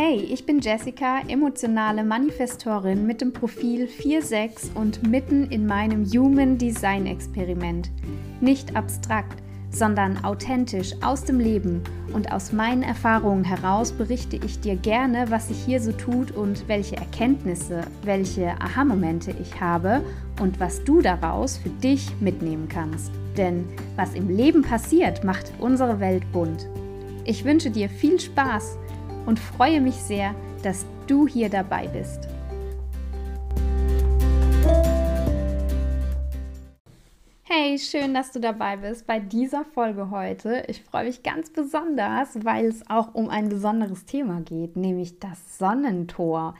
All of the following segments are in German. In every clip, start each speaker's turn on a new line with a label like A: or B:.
A: Hey, ich bin Jessica, emotionale Manifestorin mit dem Profil 4.6 und mitten in meinem Human Design Experiment. Nicht abstrakt, sondern authentisch aus dem Leben und aus meinen Erfahrungen heraus berichte ich dir gerne, was sich hier so tut und welche Erkenntnisse, welche Aha-Momente ich habe und was du daraus für dich mitnehmen kannst. Denn was im Leben passiert, macht unsere Welt bunt. Ich wünsche dir viel Spaß und freue mich sehr, dass du hier dabei bist. Hey, schön, dass du dabei bist bei dieser Folge heute. Ich freue mich ganz besonders, weil es auch um ein besonderes Thema geht, nämlich das Sonnentor.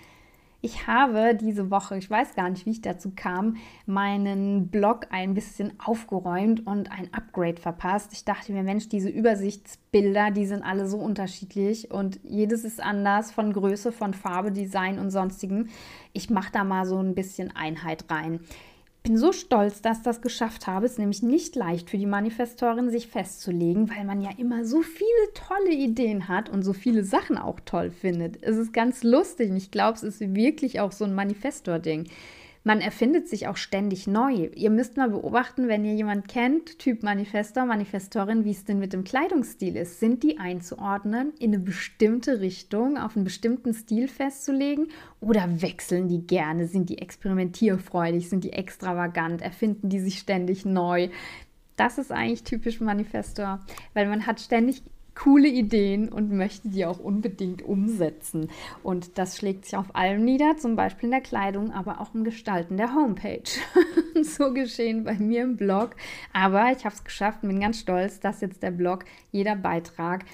A: Ich habe diese Woche, ich weiß gar nicht, wie ich dazu kam, meinen Blog ein bisschen aufgeräumt und ein Upgrade verpasst. Ich dachte mir, Mensch, diese Übersichtsbilder, die sind alle so unterschiedlich und jedes ist anders von Größe, von Farbe, Design und sonstigem. Ich mache da mal so ein bisschen Einheit rein bin so stolz, dass das geschafft habe. Es ist nämlich nicht leicht für die Manifestorin, sich festzulegen, weil man ja immer so viele tolle Ideen hat und so viele Sachen auch toll findet. Es ist ganz lustig. Ich glaube, es ist wirklich auch so ein Manifestor-Ding man erfindet sich auch ständig neu. Ihr müsst mal beobachten, wenn ihr jemand kennt, Typ Manifestor, Manifestorin, wie es denn mit dem Kleidungsstil ist. Sind die einzuordnen, in eine bestimmte Richtung, auf einen bestimmten Stil festzulegen oder wechseln die gerne? Sind die experimentierfreudig? Sind die extravagant? Erfinden die sich ständig neu? Das ist eigentlich typisch Manifestor, weil man hat ständig coole Ideen und möchte die auch unbedingt umsetzen. Und das schlägt sich auf allem nieder, zum Beispiel in der Kleidung, aber auch im Gestalten der Homepage. so geschehen bei mir im Blog. Aber ich habe es geschafft und bin ganz stolz, dass jetzt der Blog, jeder Beitrag,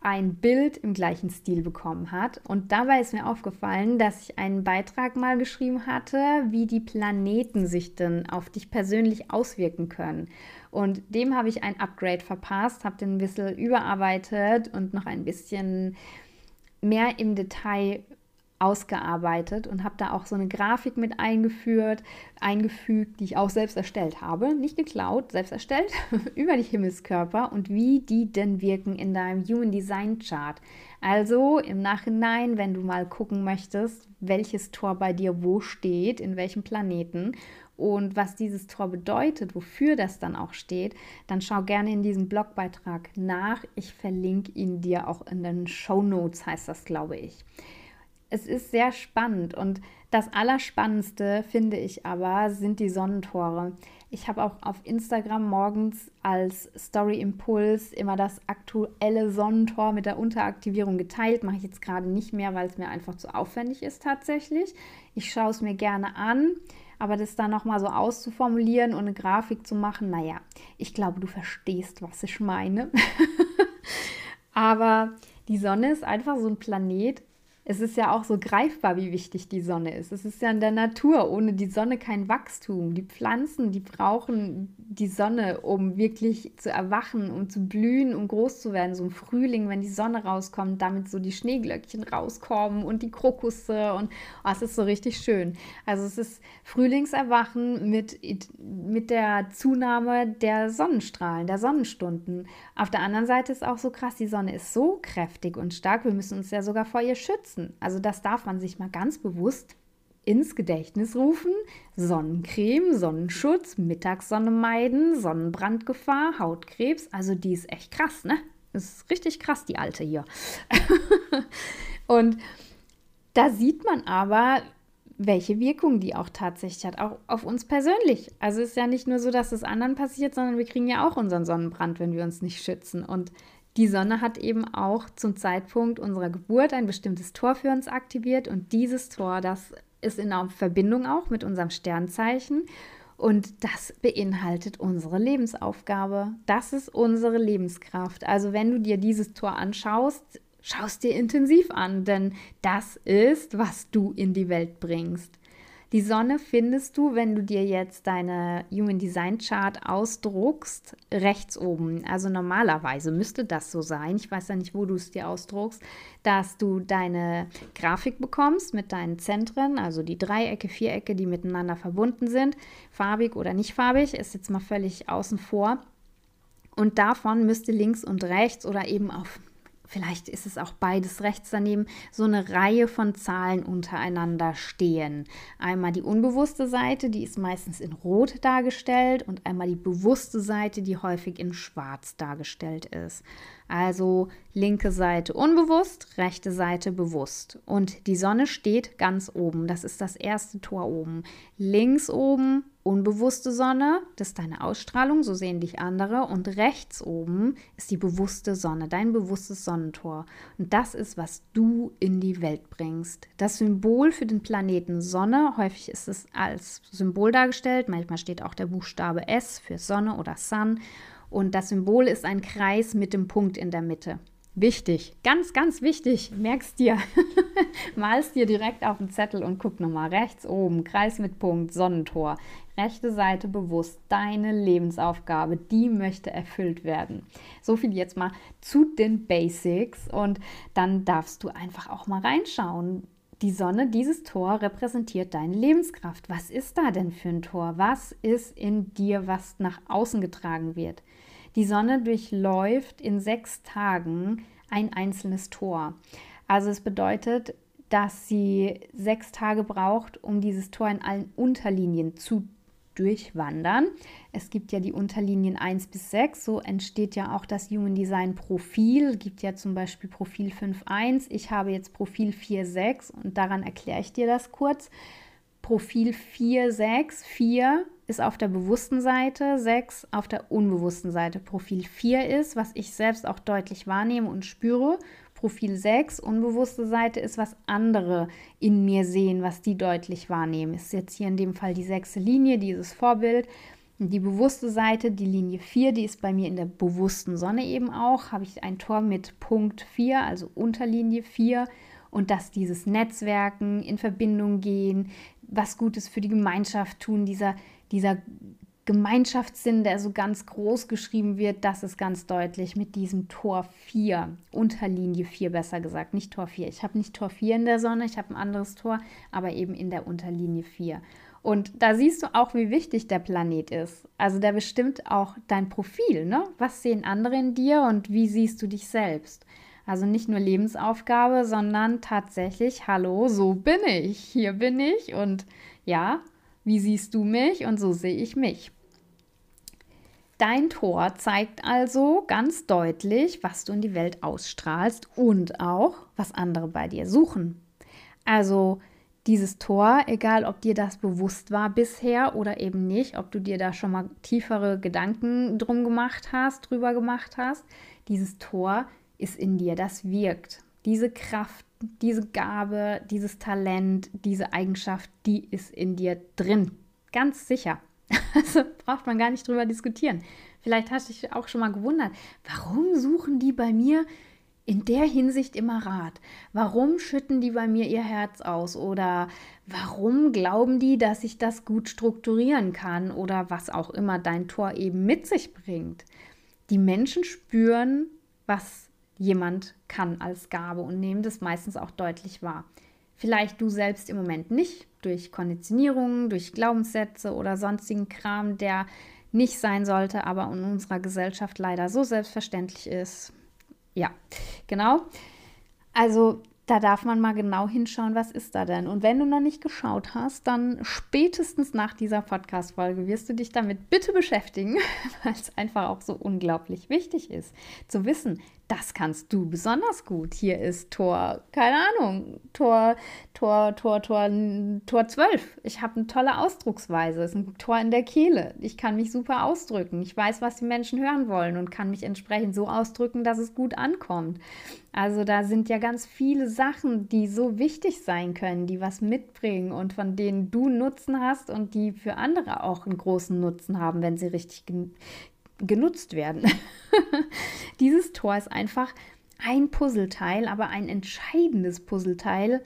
A: ein Bild im gleichen Stil bekommen hat. Und dabei ist mir aufgefallen, dass ich einen Beitrag mal geschrieben hatte, wie die Planeten sich denn auf dich persönlich auswirken können. Und dem habe ich ein Upgrade verpasst, habe den ein bisschen überarbeitet und noch ein bisschen mehr im Detail ausgearbeitet und habe da auch so eine Grafik mit eingeführt, eingefügt, die ich auch selbst erstellt habe, nicht geklaut, selbst erstellt, über die Himmelskörper und wie die denn wirken in deinem Human Design Chart. Also im Nachhinein, wenn du mal gucken möchtest, welches Tor bei dir wo steht, in welchem Planeten und was dieses Tor bedeutet, wofür das dann auch steht, dann schau gerne in diesem Blogbeitrag nach. Ich verlinke ihn dir auch in den Show Notes, heißt das, glaube ich. Es ist sehr spannend und das Allerspannendste finde ich aber sind die Sonnentore. Ich habe auch auf Instagram morgens als Story Impuls immer das aktuelle Sonnentor mit der Unteraktivierung geteilt. Mache ich jetzt gerade nicht mehr, weil es mir einfach zu aufwendig ist tatsächlich. Ich schaue es mir gerne an. Aber das dann nochmal so auszuformulieren und eine Grafik zu machen, naja, ich glaube, du verstehst, was ich meine. Aber die Sonne ist einfach so ein Planet, es ist ja auch so greifbar, wie wichtig die Sonne ist. Es ist ja in der Natur, ohne die Sonne kein Wachstum. Die Pflanzen, die brauchen die Sonne, um wirklich zu erwachen, um zu blühen, um groß zu werden. So im Frühling, wenn die Sonne rauskommt, damit so die Schneeglöckchen rauskommen und die Krokusse und oh, es ist so richtig schön. Also es ist Frühlingserwachen mit, mit der Zunahme der Sonnenstrahlen, der Sonnenstunden. Auf der anderen Seite ist auch so krass, die Sonne ist so kräftig und stark, wir müssen uns ja sogar vor ihr schützen nutzen. Also das darf man sich mal ganz bewusst ins Gedächtnis rufen. Sonnencreme, Sonnenschutz, Mittagssonne meiden, Sonnenbrandgefahr, Hautkrebs. Also die ist echt krass, ne? Das ist richtig krass, die alte hier. und da sieht man aber, welche Wirkung die auch tatsächlich hat, auch auf uns persönlich. Also es ist ja nicht nur so, dass es anderen passiert, sondern wir kriegen ja auch unseren Sonnenbrand, wenn wir uns nicht schützen. Und die Sonne hat eben auch zum Zeitpunkt unserer Geburt ein bestimmtes Tor für uns aktiviert und dieses Tor, das ist in Verbindung auch mit unserem Sternzeichen und das beinhaltet unsere Lebensaufgabe. Das ist unsere Lebenskraft. Also wenn du dir dieses Tor anschaust, schaust dir intensiv an, denn das ist, was du in die Welt bringst. Die Sonne findest du, wenn du dir jetzt deine Human Design Chart ausdruckst, rechts oben. Also normalerweise müsste das so sein. Ich weiß ja nicht, wo du es dir ausdruckst, dass du deine Grafik bekommst mit deinen Zentren, also die Dreiecke, Vierecke, die miteinander verbunden sind. Farbig oder nicht farbig, ist jetzt mal völlig außen vor. Und davon müsste links und rechts oder eben auf vielleicht ist es auch beides rechts daneben, so eine Reihe von Zahlen untereinander stehen. Einmal die unbewusste Seite, die ist meistens in Rot dargestellt und einmal die bewusste Seite, die häufig in Schwarz dargestellt ist. Also linke Seite unbewusst, rechte Seite bewusst. Und die Sonne steht ganz oben. Das ist das erste Tor oben. Links oben unbewusste Sonne, das ist deine Ausstrahlung, so sehen dich andere. Und rechts oben ist die bewusste Sonne, dein bewusstes Sonnentor. Und das ist, was du in die Welt bringst. Das Symbol für den Planeten Sonne, häufig ist es als Symbol dargestellt, manchmal steht auch der Buchstabe S für Sonne oder Sun. Und das Symbol ist ein Kreis mit dem Punkt in der Mitte. Wichtig, ganz, ganz wichtig, merkst dir, malst dir direkt auf den Zettel und guck nochmal rechts oben, Kreis mit Punkt, Sonnentor, rechte Seite bewusst, deine Lebensaufgabe, die möchte erfüllt werden. So viel jetzt mal zu den Basics und dann darfst du einfach auch mal reinschauen. Die Sonne, dieses Tor repräsentiert deine Lebenskraft. Was ist da denn für ein Tor? Was ist in dir, was nach außen getragen wird? Die Sonne durchläuft in sechs Tagen ein einzelnes Tor. Also es bedeutet, dass sie sechs Tage braucht, um dieses Tor in allen Unterlinien zu durchwandern. Es gibt ja die Unterlinien 1 bis 6, so entsteht ja auch das Human Design Profil. Gibt ja zum Beispiel Profil 5.1. Ich habe jetzt Profil 4.6 und daran erkläre ich dir das kurz. Profil 4.6, 4 ist auf der bewussten Seite, 6 auf der unbewussten Seite. Profil 4 ist, was ich selbst auch deutlich wahrnehme und spüre. Profil 6, unbewusste Seite, ist, was andere in mir sehen, was die deutlich wahrnehmen. Ist jetzt hier in dem Fall die sechste Linie, dieses Vorbild. Die bewusste Seite, die Linie 4, die ist bei mir in der bewussten Sonne eben auch. Habe ich ein Tor mit Punkt 4, also Unterlinie 4 und dass dieses Netzwerken, in Verbindung gehen, was Gutes für die Gemeinschaft tun, dieser, dieser Gemeinschaftssinn, der so ganz groß geschrieben wird, das ist ganz deutlich mit diesem Tor 4, Unterlinie 4 besser gesagt, nicht Tor 4. Ich habe nicht Tor 4 in der Sonne, ich habe ein anderes Tor, aber eben in der Unterlinie 4. Und da siehst du auch, wie wichtig der Planet ist. Also der bestimmt auch dein Profil, ne? Was sehen andere in dir und wie siehst du dich selbst? Also nicht nur Lebensaufgabe, sondern tatsächlich, hallo, so bin ich, hier bin ich und ja, wie siehst du mich und so sehe ich mich. Dein Tor zeigt also ganz deutlich, was du in die Welt ausstrahlst und auch, was andere bei dir suchen. Also dieses Tor, egal ob dir das bewusst war bisher oder eben nicht, ob du dir da schon mal tiefere Gedanken drum gemacht hast, drüber gemacht hast, dieses Tor ist in dir, das wirkt. Diese Kraft, diese Gabe, dieses Talent, diese Eigenschaft, die ist in dir drin. Ganz sicher. Also braucht man gar nicht drüber diskutieren. Vielleicht hast du dich auch schon mal gewundert, warum suchen die bei mir in der Hinsicht immer Rat? Warum schütten die bei mir ihr Herz aus? Oder warum glauben die, dass ich das gut strukturieren kann? Oder was auch immer dein Tor eben mit sich bringt. Die Menschen spüren, was jemand kann als Gabe und nehmen das meistens auch deutlich wahr. Vielleicht du selbst im Moment nicht, durch Konditionierungen, durch Glaubenssätze oder sonstigen Kram, der nicht sein sollte, aber in unserer Gesellschaft leider so selbstverständlich ist. Ja, genau. Also da darf man mal genau hinschauen, was ist da denn. Und wenn du noch nicht geschaut hast, dann spätestens nach dieser Podcast-Folge wirst du dich damit bitte beschäftigen, weil es einfach auch so unglaublich wichtig ist, zu wissen, das kannst du besonders gut. Hier ist Tor, keine Ahnung, Tor, Tor, Tor, Tor, Tor 12. Ich habe eine tolle Ausdrucksweise. Es ist ein Tor in der Kehle. Ich kann mich super ausdrücken. Ich weiß, was die Menschen hören wollen und kann mich entsprechend so ausdrücken, dass es gut ankommt. Also da sind ja ganz viele Sachen, die so wichtig sein können, die was mitbringen und von denen du Nutzen hast und die für andere auch einen großen Nutzen haben, wenn sie richtig genutzt werden. Dieses Tor ist einfach ein Puzzleteil, aber ein entscheidendes Puzzleteil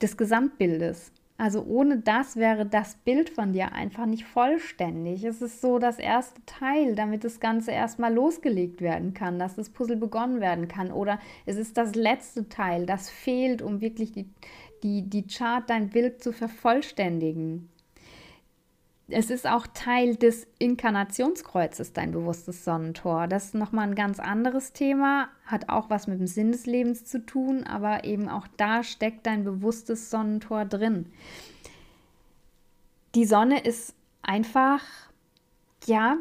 A: des Gesamtbildes. Also ohne das wäre das Bild von dir einfach nicht vollständig. Es ist so das erste Teil, damit das Ganze erstmal losgelegt werden kann, dass das Puzzle begonnen werden kann. Oder es ist das letzte Teil, das fehlt, um wirklich die, die, die Chart, dein Bild zu vervollständigen es ist auch Teil des Inkarnationskreuzes, dein bewusstes Sonnentor. Das ist nochmal ein ganz anderes Thema, hat auch was mit dem Sinn des Lebens zu tun, aber eben auch da steckt dein bewusstes Sonnentor drin. Die Sonne ist einfach, ja,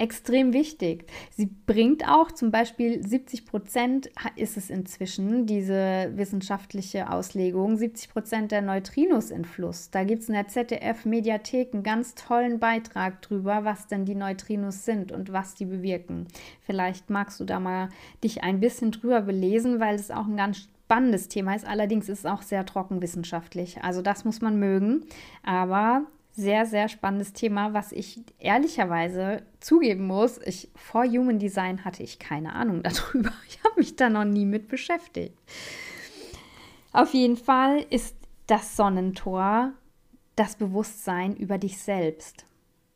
A: extrem wichtig. Sie bringt auch zum Beispiel 70 Prozent ist es inzwischen, diese wissenschaftliche Auslegung, 70 Prozent der Neutrinos in Fluss. Da gibt es in der ZDF-Mediathek einen ganz tollen Beitrag drüber, was denn die Neutrinos sind und was die bewirken. Vielleicht magst du da mal dich ein bisschen drüber belesen, weil es auch ein ganz spannendes Thema ist. Allerdings ist es auch sehr trocken wissenschaftlich. Also das muss man mögen. Aber sehr, sehr spannendes Thema, was ich ehrlicherweise zugeben muss. Ich, vor Human Design hatte ich keine Ahnung darüber. Ich habe mich da noch nie mit beschäftigt. Auf jeden Fall ist das Sonnentor das Bewusstsein über dich selbst.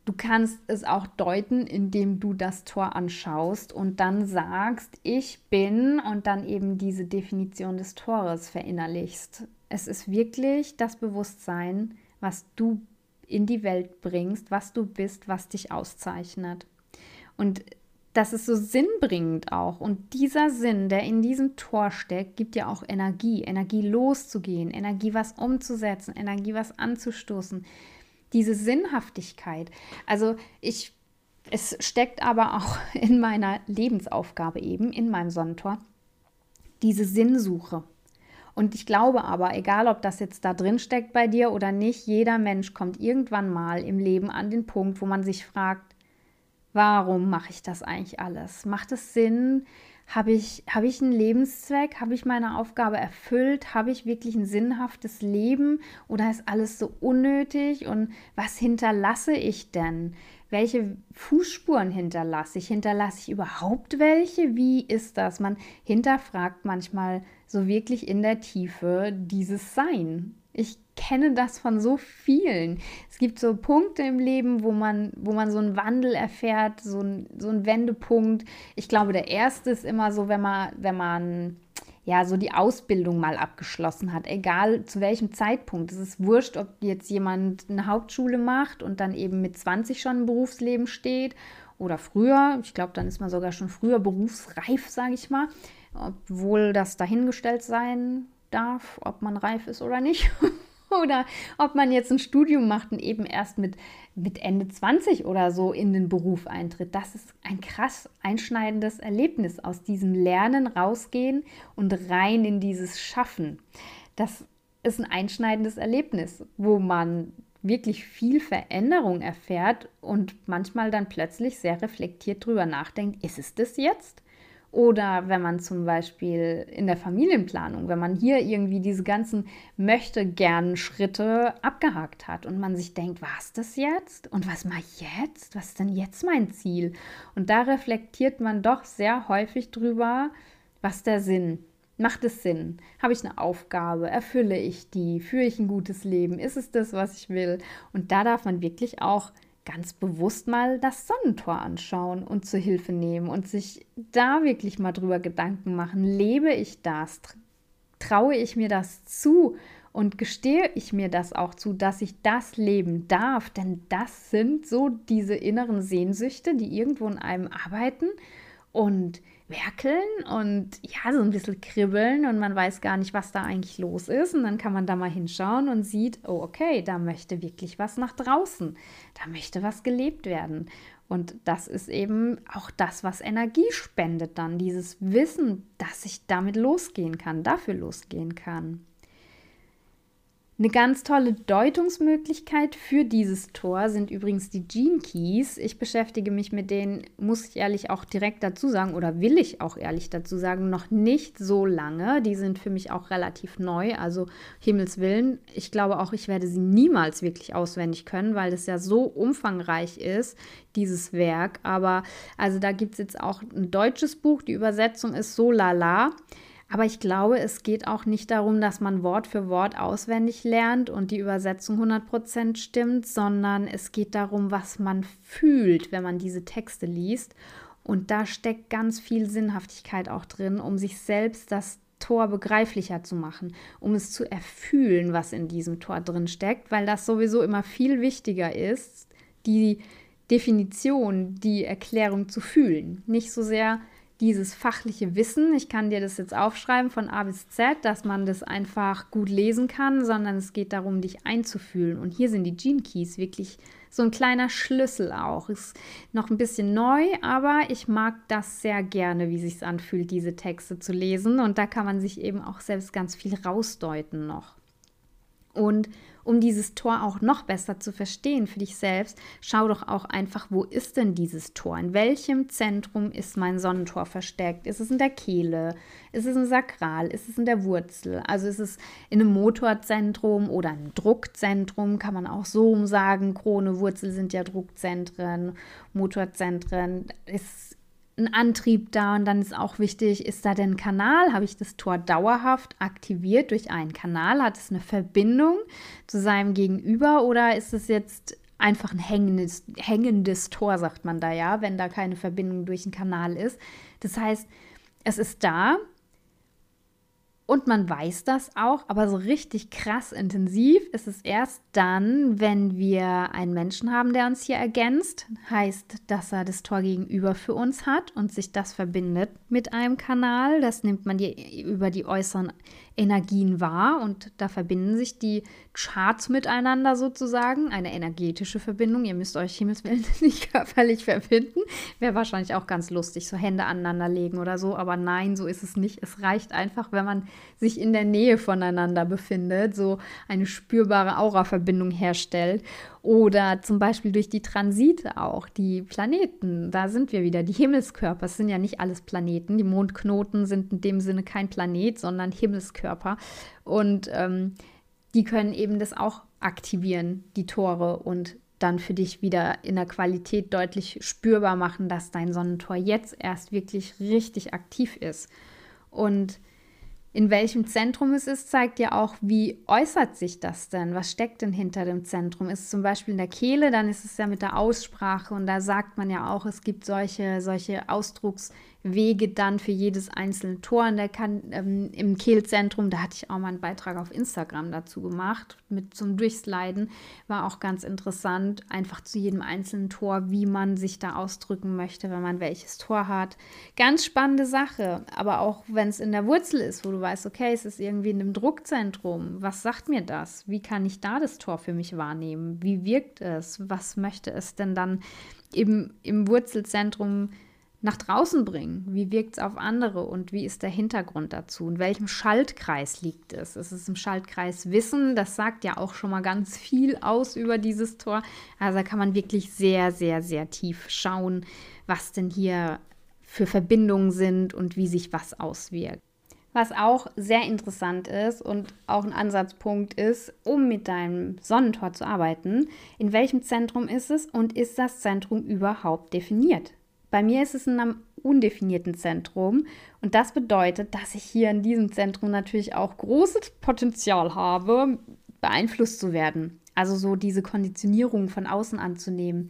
A: Du kannst es auch deuten, indem du das Tor anschaust und dann sagst, ich bin und dann eben diese Definition des Tores verinnerlichst. Es ist wirklich das Bewusstsein, was du in die Welt bringst, was du bist, was dich auszeichnet. Und das ist so sinnbringend auch. Und dieser Sinn, der in diesem Tor steckt, gibt dir auch Energie, Energie loszugehen, Energie was umzusetzen, Energie was anzustoßen. Diese Sinnhaftigkeit. Also ich, es steckt aber auch in meiner Lebensaufgabe eben, in meinem Sonnentor, diese Sinnsuche. Und ich glaube aber, egal ob das jetzt da drin steckt bei dir oder nicht, jeder Mensch kommt irgendwann mal im Leben an den Punkt, wo man sich fragt, warum mache ich das eigentlich alles? Macht es Sinn? Habe ich, habe ich einen Lebenszweck? Habe ich meine Aufgabe erfüllt? Habe ich wirklich ein sinnhaftes Leben? Oder ist alles so unnötig? Und was hinterlasse ich denn? welche Fußspuren hinterlasse ich? Hinterlasse ich überhaupt welche? Wie ist das? Man hinterfragt manchmal so wirklich in der Tiefe dieses Sein. Ich kenne das von so vielen. Es gibt so Punkte im Leben, wo man, wo man so einen Wandel erfährt, so ein, so ein Wendepunkt. Ich glaube, der erste ist immer so, wenn man, wenn man ja, so die Ausbildung mal abgeschlossen hat, egal zu welchem Zeitpunkt. Es ist wurscht, ob jetzt jemand eine Hauptschule macht und dann eben mit 20 schon im Berufsleben steht oder früher. Ich glaube, dann ist man sogar schon früher berufsreif, sage ich mal, obwohl das dahingestellt sein darf, ob man reif ist oder nicht. oder ob man jetzt ein Studium macht und eben erst mit, mit Ende 20 oder so in den Beruf eintritt. Das ist ein krass einschneidendes Erlebnis aus diesem Lernen rausgehen und rein in dieses Schaffen. Das ist ein einschneidendes Erlebnis, wo man wirklich viel Veränderung erfährt und manchmal dann plötzlich sehr reflektiert drüber nachdenkt, ist es das jetzt? Oder wenn man zum Beispiel in der Familienplanung, wenn man hier irgendwie diese ganzen möchte gern Schritte abgehakt hat und man sich denkt, was das jetzt? Und was mache ich jetzt? Was ist denn jetzt mein Ziel? Und da reflektiert man doch sehr häufig drüber, was der Sinn Macht es Sinn? Habe ich eine Aufgabe? Erfülle ich die? Führe ich ein gutes Leben? Ist es das, was ich will? Und da darf man wirklich auch ganz bewusst mal das Sonnentor anschauen und zur Hilfe nehmen und sich da wirklich mal drüber Gedanken machen. Lebe ich das? Traue ich mir das zu? Und gestehe ich mir das auch zu, dass ich das leben darf? Denn das sind so diese inneren Sehnsüchte, die irgendwo in einem arbeiten und werkeln und ja, so ein bisschen kribbeln und man weiß gar nicht, was da eigentlich los ist. Und dann kann man da mal hinschauen und sieht, oh, okay, da möchte wirklich was nach draußen. Da möchte was gelebt werden. Und das ist eben auch das, was Energie spendet dann, dieses Wissen, dass ich damit losgehen kann, dafür losgehen kann. Eine ganz tolle Deutungsmöglichkeit für dieses Tor sind übrigens die Gene Keys. Ich beschäftige mich mit denen, muss ich ehrlich auch direkt dazu sagen, oder will ich auch ehrlich dazu sagen, noch nicht so lange. Die sind für mich auch relativ neu, also Himmels Willen. Ich glaube auch, ich werde sie niemals wirklich auswendig können, weil es ja so umfangreich ist, dieses Werk. Aber also da gibt es jetzt auch ein deutsches Buch, die Übersetzung ist so lala. Aber ich glaube, es geht auch nicht darum, dass man Wort für Wort auswendig lernt und die Übersetzung 100% stimmt, sondern es geht darum, was man fühlt, wenn man diese Texte liest. Und da steckt ganz viel Sinnhaftigkeit auch drin, um sich selbst das Tor begreiflicher zu machen, um es zu erfühlen, was in diesem Tor drin steckt, weil das sowieso immer viel wichtiger ist, die Definition, die Erklärung zu fühlen. Nicht so sehr dieses fachliche Wissen, ich kann dir das jetzt aufschreiben von A bis Z, dass man das einfach gut lesen kann, sondern es geht darum, dich einzufühlen. Und hier sind die Gene Keys wirklich so ein kleiner Schlüssel auch. Ist noch ein bisschen neu, aber ich mag das sehr gerne, wie sich anfühlt, diese Texte zu lesen. Und da kann man sich eben auch selbst ganz viel rausdeuten noch. Und um dieses Tor auch noch besser zu verstehen für dich selbst, schau doch auch einfach, wo ist denn dieses Tor? In welchem Zentrum ist mein Sonnentor versteckt? Ist es in der Kehle? Ist es im Sakral? Ist es in der Wurzel? Also ist es in einem Motorzentrum oder einem Druckzentrum? Kann man auch so sagen. Krone, Wurzel sind ja Druckzentren, Motorzentren. Ist ein Antrieb da und dann ist auch wichtig, ist da denn Kanal? Habe ich das Tor dauerhaft aktiviert durch einen Kanal? Hat es eine Verbindung zu seinem Gegenüber oder ist es jetzt einfach ein hängendes, hängendes Tor, sagt man da ja, wenn da keine Verbindung durch einen Kanal ist? Das heißt, es ist da, und man weiß das auch, aber so richtig krass intensiv ist es erst dann, wenn wir einen Menschen haben, der uns hier ergänzt. Heißt, dass er das Tor gegenüber für uns hat und sich das verbindet mit einem Kanal. Das nimmt man die, über die äußeren Energien wahr und da verbinden sich die Charts miteinander sozusagen, eine energetische Verbindung. Ihr müsst euch Himmelswillen nicht körperlich verbinden. Wäre wahrscheinlich auch ganz lustig, so Hände aneinander legen oder so, aber nein, so ist es nicht. Es reicht einfach, wenn man sich in der Nähe voneinander befindet, so eine spürbare Aura-Verbindung herstellt. Oder zum Beispiel durch die Transite auch, die Planeten, da sind wir wieder, die Himmelskörper, es sind ja nicht alles Planeten, die Mondknoten sind in dem Sinne kein Planet, sondern Himmelskörper. Und ähm, die können eben das auch aktivieren, die Tore und dann für dich wieder in der Qualität deutlich spürbar machen, dass dein Sonnentor jetzt erst wirklich richtig aktiv ist. Und in welchem Zentrum es ist, zeigt ja auch, wie äußert sich das denn? Was steckt denn hinter dem Zentrum? Ist es zum Beispiel in der Kehle, dann ist es ja mit der Aussprache und da sagt man ja auch, es gibt solche, solche Ausdrucks- Wege dann für jedes einzelne Tor in der kan ähm, im Kehlzentrum. Da hatte ich auch mal einen Beitrag auf Instagram dazu gemacht mit zum Durchsliden. War auch ganz interessant, einfach zu jedem einzelnen Tor, wie man sich da ausdrücken möchte, wenn man welches Tor hat. Ganz spannende Sache. Aber auch wenn es in der Wurzel ist, wo du weißt, okay, es ist irgendwie in einem Druckzentrum. Was sagt mir das? Wie kann ich da das Tor für mich wahrnehmen? Wie wirkt es? Was möchte es denn dann im, im Wurzelzentrum nach draußen bringen? Wie wirkt es auf andere und wie ist der Hintergrund dazu? In welchem Schaltkreis liegt es? Ist es im Schaltkreis Wissen? Das sagt ja auch schon mal ganz viel aus über dieses Tor. Also da kann man wirklich sehr, sehr, sehr tief schauen, was denn hier für Verbindungen sind und wie sich was auswirkt. Was auch sehr interessant ist und auch ein Ansatzpunkt ist, um mit deinem Sonnentor zu arbeiten, in welchem Zentrum ist es und ist das Zentrum überhaupt definiert? Bei mir ist es in einem undefinierten Zentrum und das bedeutet, dass ich hier in diesem Zentrum natürlich auch großes Potenzial habe, beeinflusst zu werden. Also so diese Konditionierung von außen anzunehmen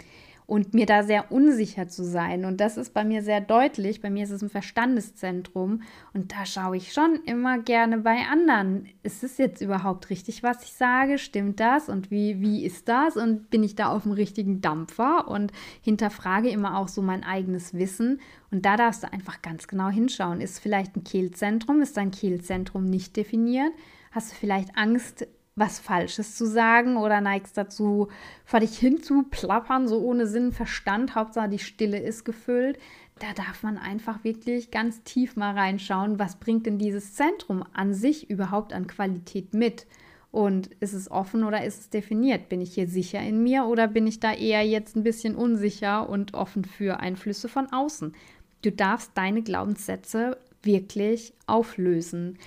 A: und mir da sehr unsicher zu sein. Und das ist bei mir sehr deutlich. Bei mir ist es ein Verstandeszentrum und da schaue ich schon immer gerne bei anderen. Ist es jetzt überhaupt richtig, was ich sage? Stimmt das? Und wie, wie ist das? Und bin ich da auf dem richtigen Dampfer? Und hinterfrage immer auch so mein eigenes Wissen. Und da darfst du einfach ganz genau hinschauen. Ist vielleicht ein Kehlzentrum? Ist dein Kehlzentrum nicht definiert? Hast du vielleicht Angst, was Falsches zu sagen oder neigst dazu, vor dich hin zu plappern, so ohne Sinn, Verstand, Hauptsache die Stille ist gefüllt. Da darf man einfach wirklich ganz tief mal reinschauen, was bringt denn dieses Zentrum an sich überhaupt an Qualität mit? Und ist es offen oder ist es definiert? Bin ich hier sicher in mir oder bin ich da eher jetzt ein bisschen unsicher und offen für Einflüsse von außen? Du darfst deine Glaubenssätze wirklich auflösen.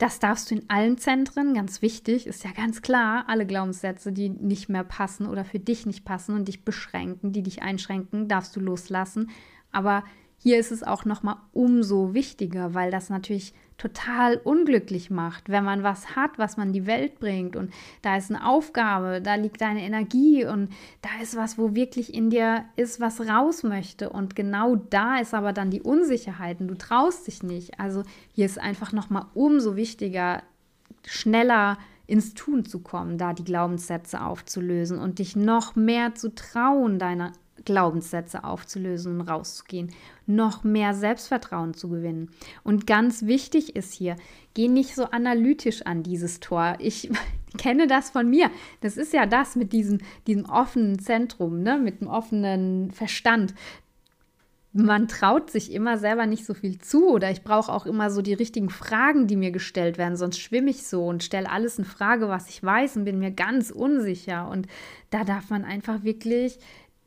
A: Das darfst du in allen Zentren, ganz wichtig, ist ja ganz klar, alle Glaubenssätze, die nicht mehr passen oder für dich nicht passen und dich beschränken, die dich einschränken, darfst du loslassen. Aber hier ist es auch noch mal umso wichtiger, weil das natürlich total unglücklich macht, wenn man was hat, was man die Welt bringt und da ist eine Aufgabe, da liegt deine Energie und da ist was, wo wirklich in dir ist, was raus möchte und genau da ist aber dann die Unsicherheit und du traust dich nicht. Also hier ist einfach noch mal umso wichtiger, schneller ins Tun zu kommen, da die Glaubenssätze aufzulösen und dich noch mehr zu trauen, deine Glaubenssätze aufzulösen und rauszugehen, noch mehr Selbstvertrauen zu gewinnen. Und ganz wichtig ist hier, geh nicht so analytisch an dieses Tor. Ich kenne das von mir. Das ist ja das mit diesem, diesem offenen Zentrum, ne? mit dem offenen Verstand man traut sich immer selber nicht so viel zu oder ich brauche auch immer so die richtigen Fragen, die mir gestellt werden, sonst schwimme ich so und stelle alles in Frage, was ich weiß und bin mir ganz unsicher und da darf man einfach wirklich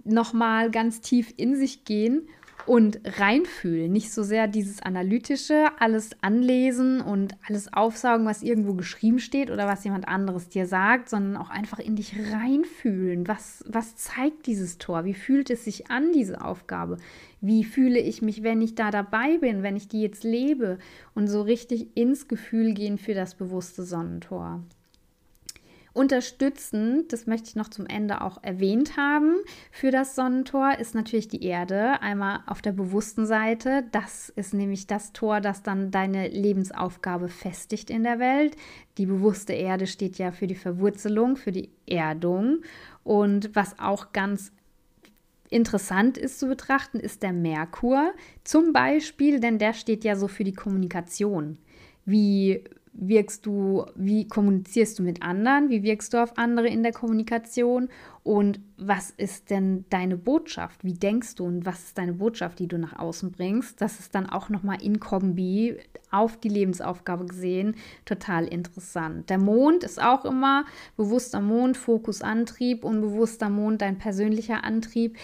A: noch mal ganz tief in sich gehen und reinfühlen. Nicht so sehr dieses analytische, alles anlesen und alles aufsaugen, was irgendwo geschrieben steht oder was jemand anderes dir sagt, sondern auch einfach in dich reinfühlen. Was, was zeigt dieses Tor? Wie fühlt es sich an, diese Aufgabe? Wie fühle ich mich, wenn ich da dabei bin, wenn ich die jetzt lebe? Und so richtig ins Gefühl gehen für das bewusste Sonnentor. Unterstützend, das möchte ich noch zum Ende auch erwähnt haben, für das Sonnentor ist natürlich die Erde. Einmal auf der bewussten Seite. Das ist nämlich das Tor, das dann deine Lebensaufgabe festigt in der Welt. Die bewusste Erde steht ja für die Verwurzelung, für die Erdung. Und was auch ganz interessant ist zu betrachten, ist der Merkur zum Beispiel, denn der steht ja so für die Kommunikation. Wie wirkst du, wie kommunizierst du mit anderen, wie wirkst du auf andere in der Kommunikation und was ist denn deine Botschaft, wie denkst du und was ist deine Botschaft, die du nach außen bringst. Das ist dann auch nochmal in Kombi auf die Lebensaufgabe gesehen total interessant. Der Mond ist auch immer bewusster Mond, Fokus, Antrieb, unbewusster Mond, dein persönlicher Antrieb.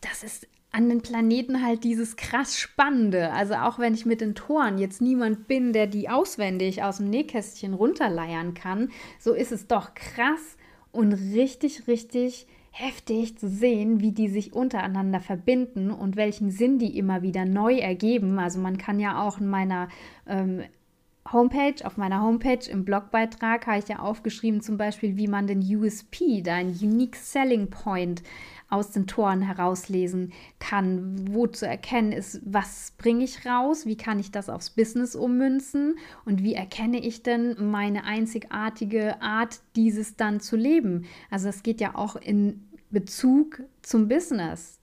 A: Das ist an den Planeten halt dieses krass Spannende. Also auch wenn ich mit den Toren jetzt niemand bin, der die auswendig aus dem Nähkästchen runterleiern kann, so ist es doch krass und richtig, richtig heftig zu sehen, wie die sich untereinander verbinden und welchen Sinn die immer wieder neu ergeben. Also man kann ja auch in meiner ähm, Homepage, auf meiner Homepage im Blogbeitrag habe ich ja aufgeschrieben, zum Beispiel, wie man den USP, dein Unique Selling Point, aus den Toren herauslesen kann, wo zu erkennen ist, was bringe ich raus, wie kann ich das aufs Business ummünzen und wie erkenne ich denn meine einzigartige Art, dieses dann zu leben. Also es geht ja auch in Bezug zum Business.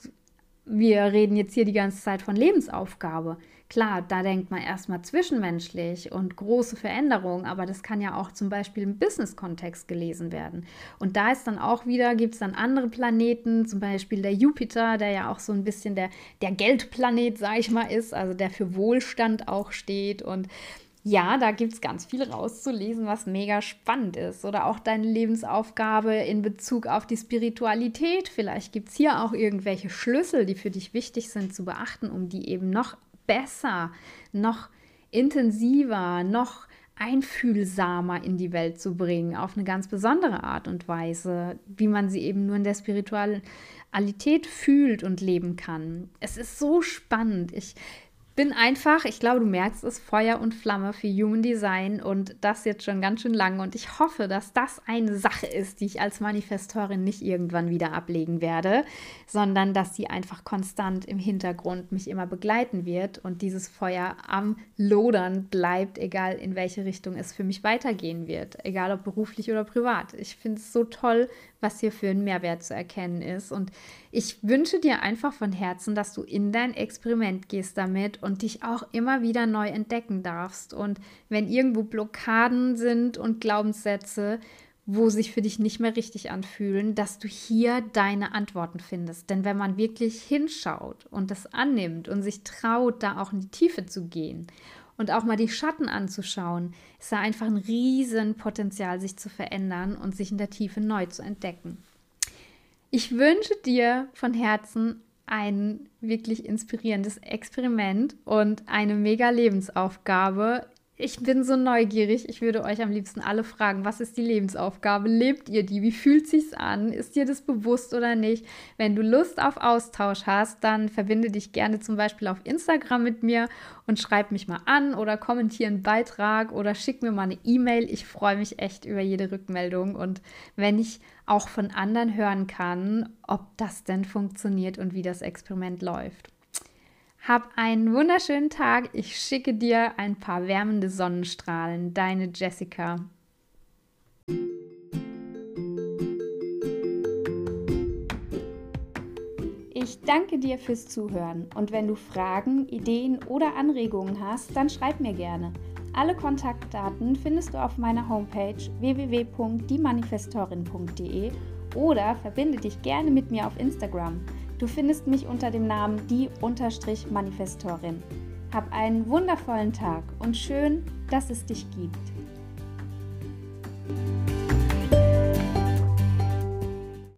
A: Wir reden jetzt hier die ganze Zeit von Lebensaufgabe. Klar, da denkt man erstmal zwischenmenschlich und große Veränderungen, aber das kann ja auch zum Beispiel im Business-Kontext gelesen werden. Und da ist dann auch wieder, gibt es dann andere Planeten, zum Beispiel der Jupiter, der ja auch so ein bisschen der, der Geldplanet, sag ich mal, ist, also der für Wohlstand auch steht. Und ja, da gibt es ganz viel rauszulesen, was mega spannend ist. Oder auch deine Lebensaufgabe in Bezug auf die Spiritualität. Vielleicht gibt es hier auch irgendwelche Schlüssel, die für dich wichtig sind zu beachten, um die eben noch besser, noch intensiver, noch einfühlsamer in die Welt zu bringen, auf eine ganz besondere Art und Weise, wie man sie eben nur in der Spiritualität fühlt und leben kann. Es ist so spannend. Ich bin einfach, ich glaube, du merkst es, Feuer und Flamme für Human Design und das jetzt schon ganz schön lange. Und ich hoffe, dass das eine Sache ist, die ich als Manifestorin nicht irgendwann wieder ablegen werde, sondern dass sie einfach konstant im Hintergrund mich immer begleiten wird und dieses Feuer am Lodern bleibt, egal in welche Richtung es für mich weitergehen wird, egal ob beruflich oder privat. Ich finde es so toll, was hier für ein Mehrwert zu erkennen ist. Und ich wünsche dir einfach von Herzen, dass du in dein Experiment gehst damit und dich auch immer wieder neu entdecken darfst. Und wenn irgendwo Blockaden sind und Glaubenssätze, wo sich für dich nicht mehr richtig anfühlen, dass du hier deine Antworten findest. Denn wenn man wirklich hinschaut und das annimmt und sich traut, da auch in die Tiefe zu gehen und auch mal die Schatten anzuschauen, ist da einfach ein Riesenpotenzial, sich zu verändern und sich in der Tiefe neu zu entdecken. Ich wünsche dir von Herzen ein wirklich inspirierendes Experiment und eine mega Lebensaufgabe ich bin so neugierig. Ich würde euch am liebsten alle fragen, was ist die Lebensaufgabe? Lebt ihr die? Wie fühlt sich's an? Ist dir das bewusst oder nicht? Wenn du Lust auf Austausch hast, dann verbinde dich gerne zum Beispiel auf Instagram mit mir und schreib mich mal an oder kommentiere einen Beitrag oder schick mir mal eine E-Mail. Ich freue mich echt über jede Rückmeldung und wenn ich auch von anderen hören kann, ob das denn funktioniert und wie das Experiment läuft. Hab einen wunderschönen Tag. Ich schicke dir ein paar wärmende Sonnenstrahlen. Deine Jessica. Ich danke dir fürs Zuhören und wenn du Fragen, Ideen oder Anregungen hast, dann schreib mir gerne. Alle Kontaktdaten findest du auf meiner Homepage www.diemanifestorin.de oder verbinde dich gerne mit mir auf Instagram. Du findest mich unter dem Namen die-manifestorin. Hab einen wundervollen Tag und schön, dass es dich gibt.